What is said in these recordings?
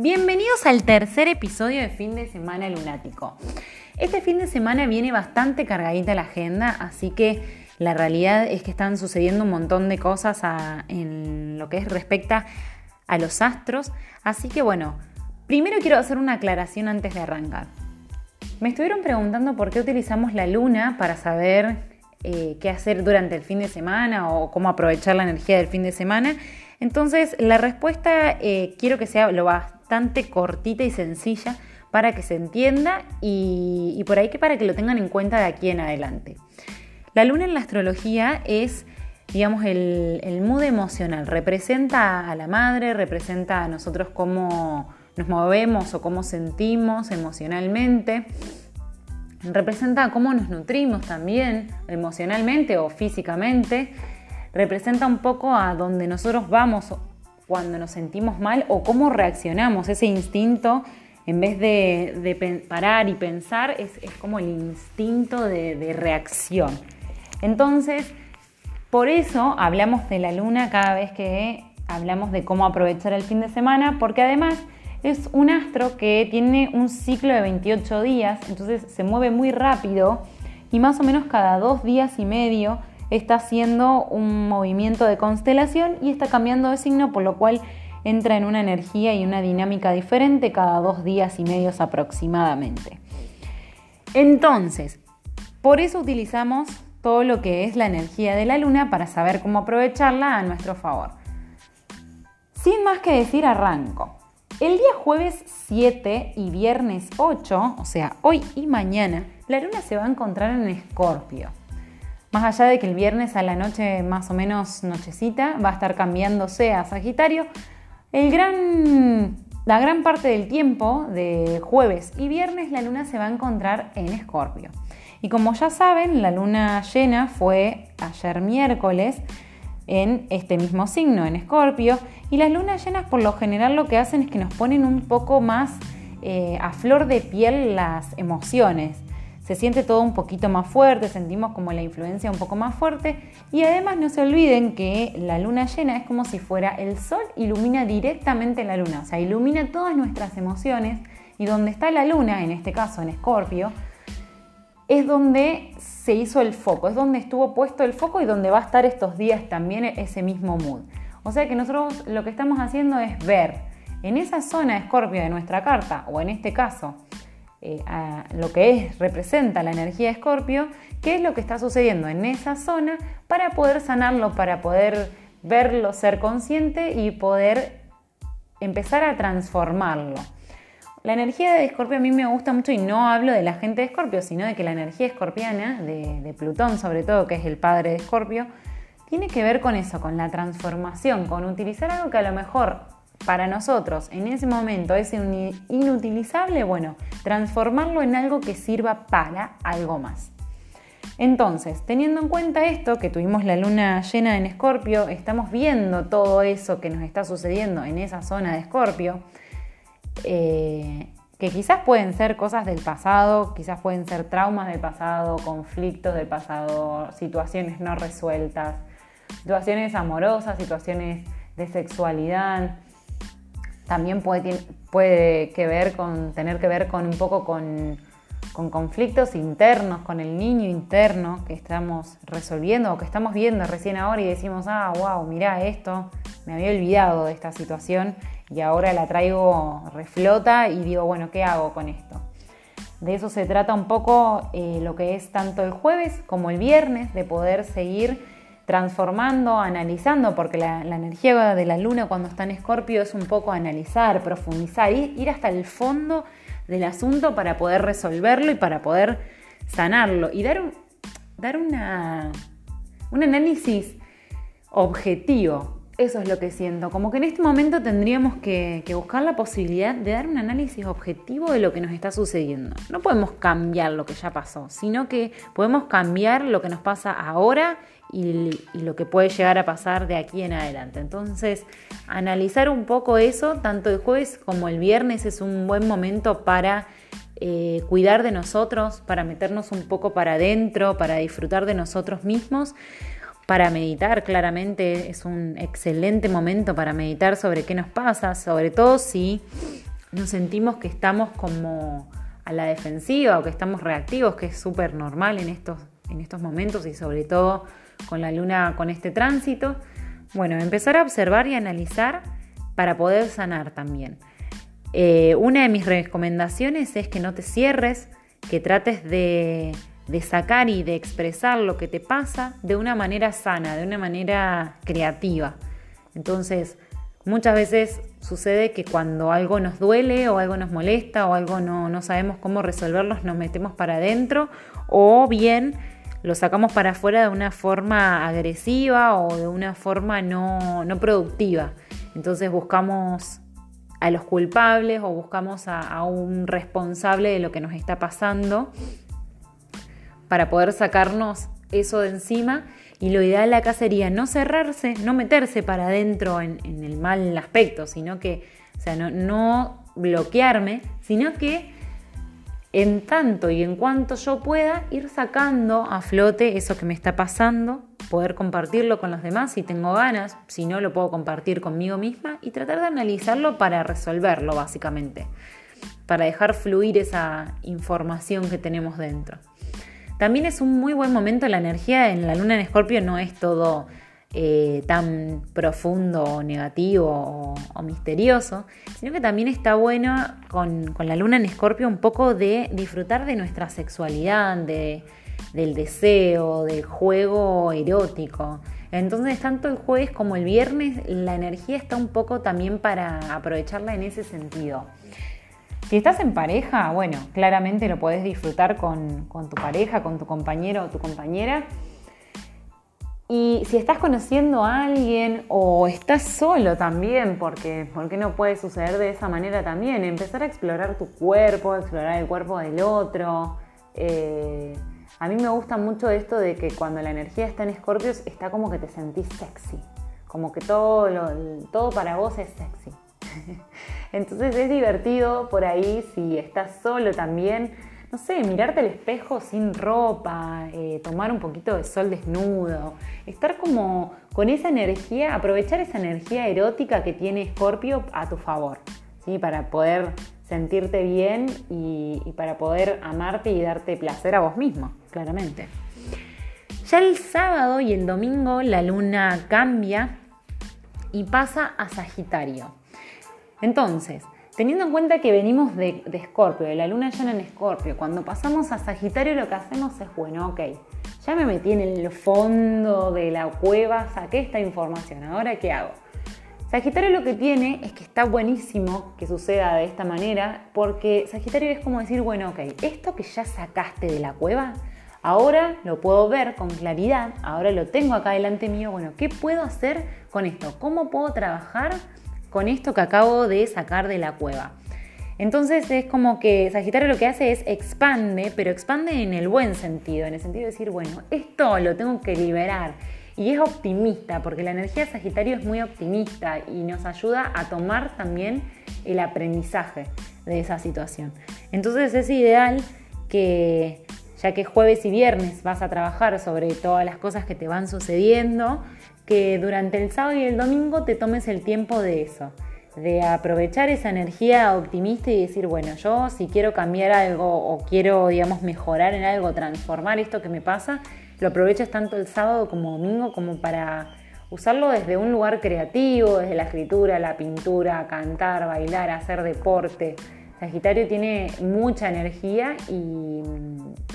Bienvenidos al tercer episodio de Fin de Semana Lunático. Este fin de semana viene bastante cargadita la agenda, así que la realidad es que están sucediendo un montón de cosas en lo que es respecta a los astros. Así que bueno, primero quiero hacer una aclaración antes de arrancar. Me estuvieron preguntando por qué utilizamos la luna para saber eh, qué hacer durante el fin de semana o cómo aprovechar la energía del fin de semana. Entonces, la respuesta eh, quiero que sea lo bastante bastante cortita y sencilla para que se entienda y, por ahí que para que lo tengan en cuenta de aquí en adelante. La luna en la astrología es, digamos, el, el mood emocional, representa a la madre, representa a nosotros cómo nos movemos o cómo sentimos emocionalmente, representa cómo nos nutrimos también emocionalmente o físicamente, representa un poco a donde nosotros vamos cuando nos sentimos mal o cómo reaccionamos. Ese instinto, en vez de, parar y pensar, es, como el instinto de, reacción. Entonces, por eso hablamos de la luna cada vez que hablamos de cómo aprovechar el fin de semana, porque además es un astro que tiene un ciclo de 28 días, entonces se mueve muy rápido y más o menos cada dos días y medio está haciendo un movimiento de constelación y está cambiando de signo, por lo cual entra en una energía y una dinámica diferente cada dos días y medios aproximadamente. Entonces, por eso utilizamos todo lo que es la energía de la luna para saber cómo aprovecharla a nuestro favor. Sin más que decir, arranco. El día jueves 7 y viernes 8, o sea, hoy y mañana, la luna se va a encontrar en Escorpio. Más allá de que el viernes a la noche, más o menos nochecita, va a estar cambiándose a Sagitario, la gran parte del tiempo de jueves y viernes la luna se va a encontrar en Escorpio. Y como ya saben, la luna llena fue ayer miércoles en este mismo signo, en Escorpio, y las lunas llenas por lo general lo que hacen es que nos ponen un poco más eh, a flor de piel las emociones se siente todo un poquito más fuerte, sentimos como la influencia un poco más fuerte. Y además no se olviden que la luna llena es como si fuera el sol ilumina directamente la luna, o sea, ilumina todas nuestras emociones. Y donde está la luna, en este caso en Escorpio, es donde se hizo el foco, es donde estuvo puesto el foco y donde va a estar estos días también ese mismo mood. O sea que nosotros lo que estamos haciendo es ver en esa zona Escorpio de nuestra carta, o en este caso, eh, a lo que es, representa la energía Escorpio, qué es lo que está sucediendo en esa zona para poder sanarlo, para poder verlo, ser consciente y poder empezar a transformarlo. La energía de Escorpio a mí me gusta mucho y no hablo de la gente de Escorpio, sino de que la energía escorpiana, de, de Plutón sobre todo, que es el padre de Escorpio, tiene que ver con eso, con la transformación, con utilizar algo que a lo mejor para nosotros en ese momento es inutilizable, bueno, transformarlo en algo que sirva para algo más. Entonces, teniendo en cuenta esto, que tuvimos la luna llena en Escorpio, estamos viendo todo eso que nos está sucediendo en esa zona de Escorpio, eh, que quizás pueden ser cosas del pasado, quizás pueden ser traumas del pasado, conflictos del pasado, situaciones no resueltas, situaciones amorosas, situaciones de sexualidad, también puede, puede que ver con, tener que ver con un poco con, conflictos internos, con el niño interno que estamos resolviendo o que estamos viendo recién ahora y decimos, ah, wow, mira esto, me había olvidado de esta situación y ahora la traigo reflota y digo, bueno, ¿qué hago con esto? De eso se trata un poco eh, lo que es tanto el jueves como el viernes, de poder seguir transformando, analizando, porque la, energía de la luna cuando está en escorpio es un poco analizar, profundizar, ir, ir hasta el fondo del asunto para poder resolverlo y para poder sanarlo. Y dar un, dar una, un análisis objetivo. Eso es lo que siento, como que en este momento tendríamos que, buscar la posibilidad de dar un análisis objetivo de lo que nos está sucediendo. No podemos cambiar lo que ya pasó, sino que podemos cambiar lo que nos pasa ahora y, lo que puede llegar a pasar de aquí en adelante. Entonces, analizar un poco eso, tanto el jueves como el viernes es un buen momento para eh, cuidar de nosotros, para meternos un poco para adentro, para disfrutar de nosotros mismos para meditar, claramente es un excelente momento para meditar sobre qué nos pasa, sobre todo si nos sentimos que estamos como a la defensiva o que estamos reactivos, que es súper normal en estos, en estos momentos y sobre todo con la luna, con este tránsito. Bueno, empezar a observar y analizar para poder sanar también. Eh, una de mis recomendaciones es que no te cierres, que trates de, de sacar y de expresar lo que te pasa de una manera sana, de una manera creativa. Entonces, muchas veces sucede que cuando algo nos duele o algo nos molesta o algo no, no sabemos cómo resolverlo, nos metemos para adentro o bien lo sacamos para afuera de una forma agresiva o de una forma no, no productiva. Entonces buscamos a los culpables o buscamos a, un responsable de lo que nos está pasando para poder sacarnos eso de encima. Y lo ideal acá sería no cerrarse, no meterse para adentro en, el mal aspecto, sino que, o sea, no, no bloquearme, sino que en tanto y en cuanto yo pueda ir sacando a flote eso que me está pasando, poder compartirlo con los demás si tengo ganas, si no lo puedo compartir conmigo misma y tratar de analizarlo para resolverlo básicamente, para dejar fluir esa información que tenemos dentro. También es un muy buen momento, la energía en la luna en Escorpio no es todo eh, tan profundo o negativo o, misterioso, sino que también está bueno con, la luna en escorpio un poco de disfrutar de nuestra sexualidad, de, del deseo, del juego erótico. Entonces, tanto el jueves como el viernes, la energía está un poco también para aprovecharla en ese sentido. Si estás en pareja, bueno, claramente lo podés disfrutar con, con tu pareja, con tu compañero o tu compañera y si estás conociendo a alguien o estás solo también, porque, porque no puede suceder de esa manera también, empezar a explorar tu cuerpo, explorar el cuerpo del otro. Eh, a mí me gusta mucho esto de que cuando la energía está en Escorpios está como que te sentís sexy, como que todo, todo para vos es sexy. Entonces es divertido por ahí si estás solo también no sé, mirarte al espejo sin ropa, eh, tomar un poquito de sol desnudo, estar como con esa energía, aprovechar esa energía erótica que tiene Scorpio a tu favor, ¿sí? para poder sentirte bien y, y para poder amarte y darte placer a vos mismo, claramente. Ya el sábado y el domingo la luna cambia y pasa a Sagitario. Entonces, Teniendo en cuenta que venimos de, Escorpio, de la luna llena en Escorpio, cuando pasamos a Sagitario lo que hacemos es, bueno, ok, ya me metí en el fondo de la cueva, saqué esta información, ahora ¿qué hago? Sagitario lo que tiene es que está buenísimo que suceda de esta manera, porque Sagitario es como decir, bueno, ok, esto que ya sacaste de la cueva, ahora lo puedo ver con claridad, ahora lo tengo acá delante mío, bueno, ¿qué puedo hacer con esto? ¿Cómo puedo trabajar con esto que acabo de sacar de la cueva. Entonces es como que Sagitario lo que hace es expande, pero expande en el buen sentido, en el sentido de decir, bueno, esto lo tengo que liberar. Y es optimista, porque la energía de Sagitario es muy optimista y nos ayuda a tomar también el aprendizaje de esa situación. Entonces es ideal que, ya que jueves y viernes vas a trabajar sobre todas las cosas que te van sucediendo, que durante el sábado y el domingo te tomes el tiempo de eso, de aprovechar esa energía optimista y decir, bueno, yo si quiero cambiar algo o quiero, digamos, mejorar en algo, transformar esto que me pasa, lo aproveches tanto el sábado como domingo como para usarlo desde un lugar creativo, desde la escritura, la pintura, cantar, bailar, hacer deporte. Sagitario tiene mucha energía y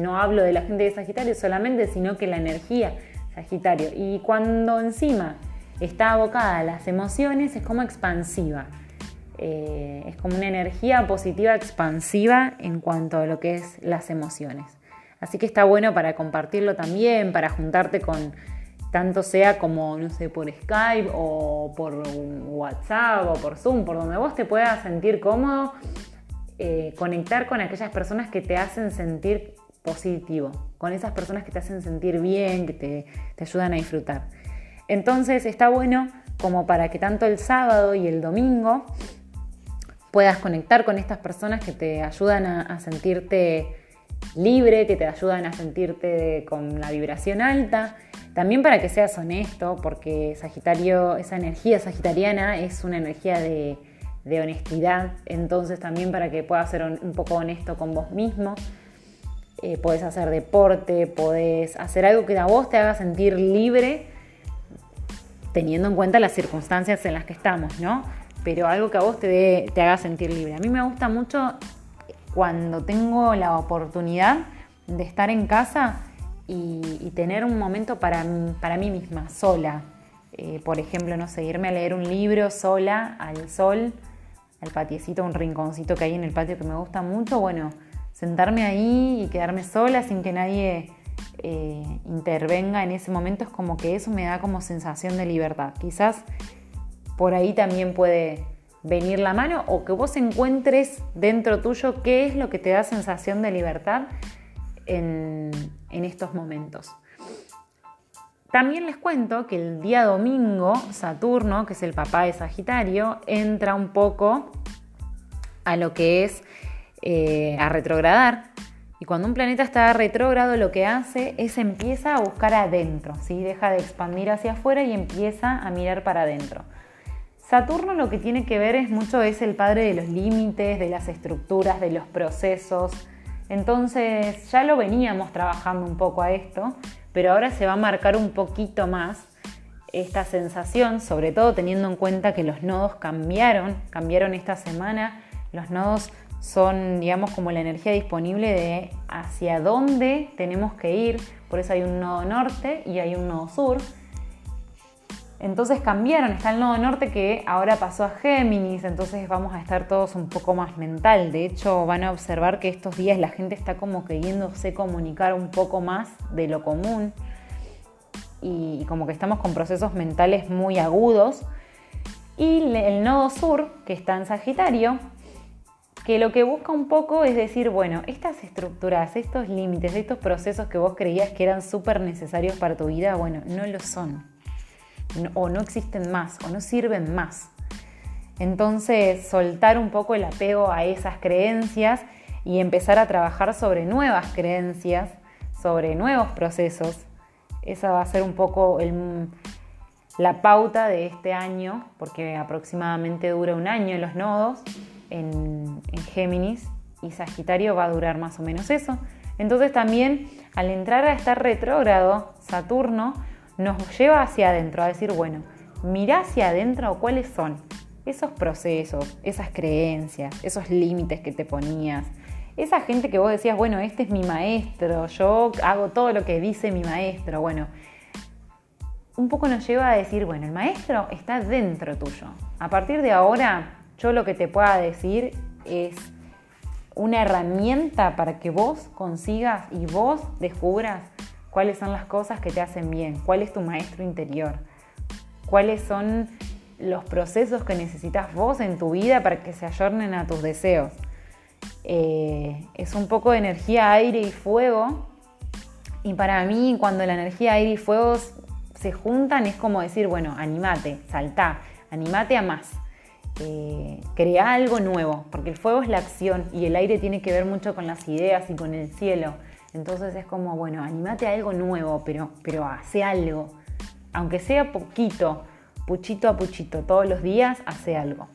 no hablo de la gente de Sagitario solamente, sino que la energía Sagitario. Y cuando encima está abocada a las emociones, es como expansiva. Eh, es como una energía positiva expansiva en cuanto a lo que es las emociones. Así que está bueno para compartirlo también, para juntarte con tanto sea como, no sé, por Skype o por WhatsApp o por Zoom, por donde vos te puedas sentir cómodo, eh, conectar con aquellas personas que te hacen sentir positivo, con esas personas que te hacen sentir bien, que te, ayudan a disfrutar. Entonces está bueno como para que tanto el sábado y el domingo puedas conectar con estas personas que te ayudan a, sentirte libre, que te ayudan a sentirte con la vibración alta. También para que seas honesto, porque Sagitario, esa energía sagitariana es una energía de, de honestidad, entonces también para que puedas ser un poco honesto con vos mismo. Eh, podés hacer deporte, podés hacer algo que a vos te haga sentir libre, teniendo en cuenta las circunstancias en las que estamos, ¿no? Pero algo que a vos te, te haga sentir libre. A mí me gusta mucho cuando tengo la oportunidad de estar en casa y, tener un momento para, para mí misma, sola. Eh, por ejemplo, no sé, irme a leer un libro sola, al sol, al patiecito, un rinconcito que hay en el patio que me gusta mucho. Bueno, sentarme ahí y quedarme sola sin que nadie eh, intervenga en ese momento es como que eso me da como sensación de libertad. Quizás por ahí también puede venir la mano o que vos encuentres dentro tuyo qué es lo que te da sensación de libertad en, en estos momentos. También les cuento que el día domingo Saturno, que es el papá de Sagitario, entra un poco a lo que es eh, a retrogradar. Y cuando un planeta está retrógrado, lo que hace es empieza a buscar adentro, ¿sí? deja de expandir hacia afuera y empieza a mirar para adentro. Saturno lo que tiene que ver es mucho es el padre de los límites, de las estructuras, de los procesos. Entonces ya lo veníamos trabajando un poco a esto, pero ahora se va a marcar un poquito más esta sensación, sobre todo teniendo en cuenta que los nodos cambiaron, cambiaron esta semana, los nodos son, digamos, como la energía disponible de hacia dónde tenemos que ir. Por eso hay un nodo norte y hay un nodo sur. Entonces cambiaron, está el nodo norte que ahora pasó a Géminis, entonces vamos a estar todos un poco más mental. De hecho, van a observar que estos días la gente está como queriéndose comunicar un poco más de lo común y como que estamos con procesos mentales muy agudos. Y el nodo sur, que está en Sagitario, que lo que busca un poco es decir, bueno, estas estructuras, estos límites, estos procesos que vos creías que eran súper necesarios para tu vida, bueno, no lo son. o no existen más, o no sirven más. Entonces, soltar un poco el apego a esas creencias y empezar a trabajar sobre nuevas creencias, sobre nuevos procesos. Esa va a ser un poco la pauta de este año, porque aproximadamente dura un año los nodos en, Géminis y Sagitario va a durar más o menos eso. Entonces también al entrar a estar retrógrado, Saturno nos lleva hacia adentro, a decir, bueno, mira hacia adentro cuáles son esos procesos, esas creencias, esos límites que te ponías, esa gente que vos decías, bueno, este es mi maestro, yo hago todo lo que dice mi maestro, bueno, un poco nos lleva a decir, bueno, el maestro está dentro tuyo. A partir de ahora, yo lo que te pueda decir es una herramienta para que vos consigas y vos descubras cuáles son las cosas que te hacen bien, cuál es tu maestro interior, cuáles son los procesos que necesitas vos en tu vida para que se ayornen a tus deseos. Eh, es un poco de energía aire y fuego y para mí cuando la energía aire y fuego se juntan es como decir, bueno, animate, saltá, animate a más. Eh, crea algo nuevo, porque el fuego es la acción y el aire tiene que ver mucho con las ideas y con el cielo. Entonces es como, bueno, animate a algo nuevo, pero, pero hace algo. Aunque sea poquito, puchito a puchito, todos los días, hace algo.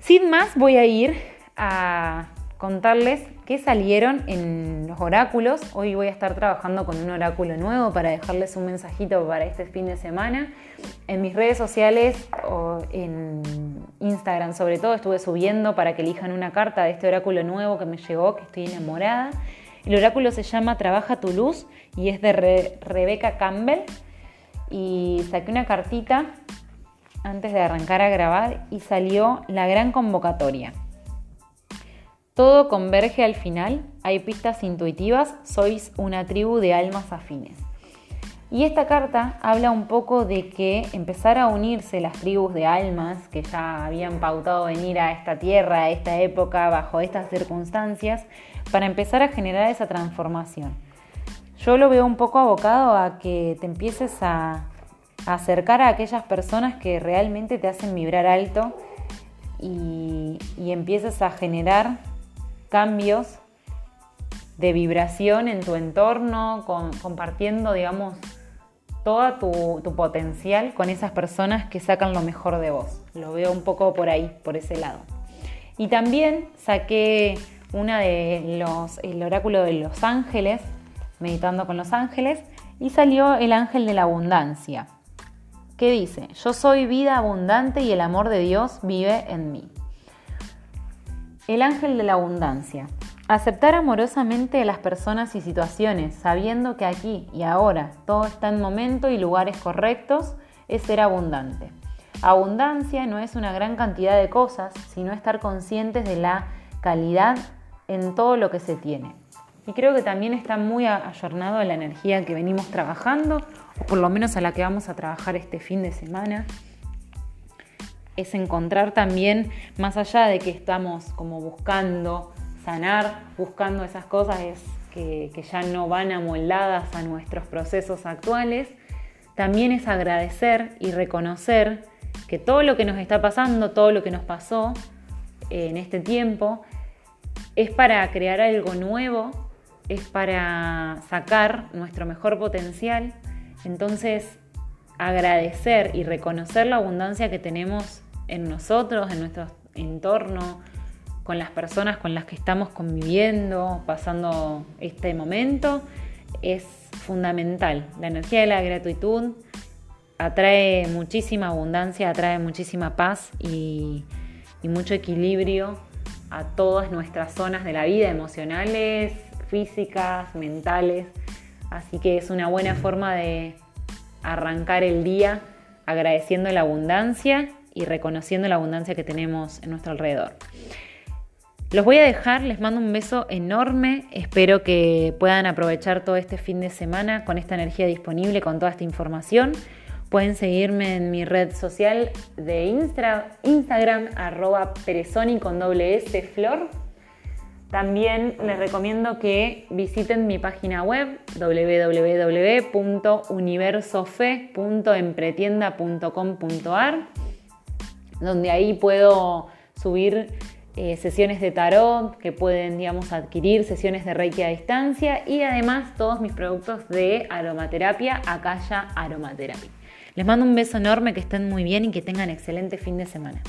Sin más, voy a ir a contarles qué salieron en los oráculos. Hoy voy a estar trabajando con un oráculo nuevo para dejarles un mensajito para este fin de semana. En mis redes sociales o en Instagram sobre todo estuve subiendo para que elijan una carta de este oráculo nuevo que me llegó, que estoy enamorada. El oráculo se llama Trabaja tu luz y es de Rebeca Campbell. Y saqué una cartita antes de arrancar a grabar y salió la gran convocatoria. Todo converge al final, hay pistas intuitivas, sois una tribu de almas afines. Y esta carta habla un poco de que empezar a unirse las tribus de almas que ya habían pautado venir a esta tierra, a esta época, bajo estas circunstancias, para empezar a generar esa transformación. Yo lo veo un poco abocado a que te empieces a, acercar a aquellas personas que realmente te hacen vibrar alto y, y empieces a generar cambios de vibración en tu entorno, compartiendo, digamos, todo tu, potencial con esas personas que sacan lo mejor de vos. Lo veo un poco por ahí, por ese lado. Y también saqué una de los, el oráculo de los ángeles, meditando con los ángeles, y salió el ángel de la abundancia, que dice, yo soy vida abundante y el amor de Dios vive en mí. El ángel de la abundancia. Aceptar amorosamente las personas y situaciones, sabiendo que aquí y ahora todo está en momento y lugares correctos, es ser abundante. Abundancia no es una gran cantidad de cosas, sino estar conscientes de la calidad en todo lo que se tiene. Y creo que también está muy ayornado a la energía que venimos trabajando, o por lo menos a la que vamos a trabajar este fin de semana, es encontrar también, más allá de que estamos como buscando sanar, buscando esas cosas que, que ya no van amoldadas a nuestros procesos actuales, también es agradecer y reconocer que todo lo que nos está pasando, todo lo que nos pasó en este tiempo, es para crear algo nuevo, es para sacar nuestro mejor potencial. Entonces, agradecer y reconocer la abundancia que tenemos en nosotros, en nuestro entorno, con las personas con las que estamos conviviendo, pasando este momento, es fundamental. La energía de la gratitud atrae muchísima abundancia, atrae muchísima paz y, y mucho equilibrio a todas nuestras zonas de la vida, emocionales, físicas, mentales. Así que es una buena forma de arrancar el día agradeciendo la abundancia y reconociendo la abundancia que tenemos en nuestro alrededor. Los voy a dejar, les mando un beso enorme, espero que puedan aprovechar todo este fin de semana con esta energía disponible, con toda esta información. Pueden seguirme en mi red social de Instagram, arroba perezoni con doble S flor. También les recomiendo que visiten mi página web www.universofe.empretienda.com.ar donde ahí puedo subir eh, sesiones de tarot que pueden, digamos, adquirir, sesiones de Reiki a distancia y además todos mis productos de aromaterapia, Akaya Aromaterapia. Les mando un beso enorme, que estén muy bien y que tengan excelente fin de semana.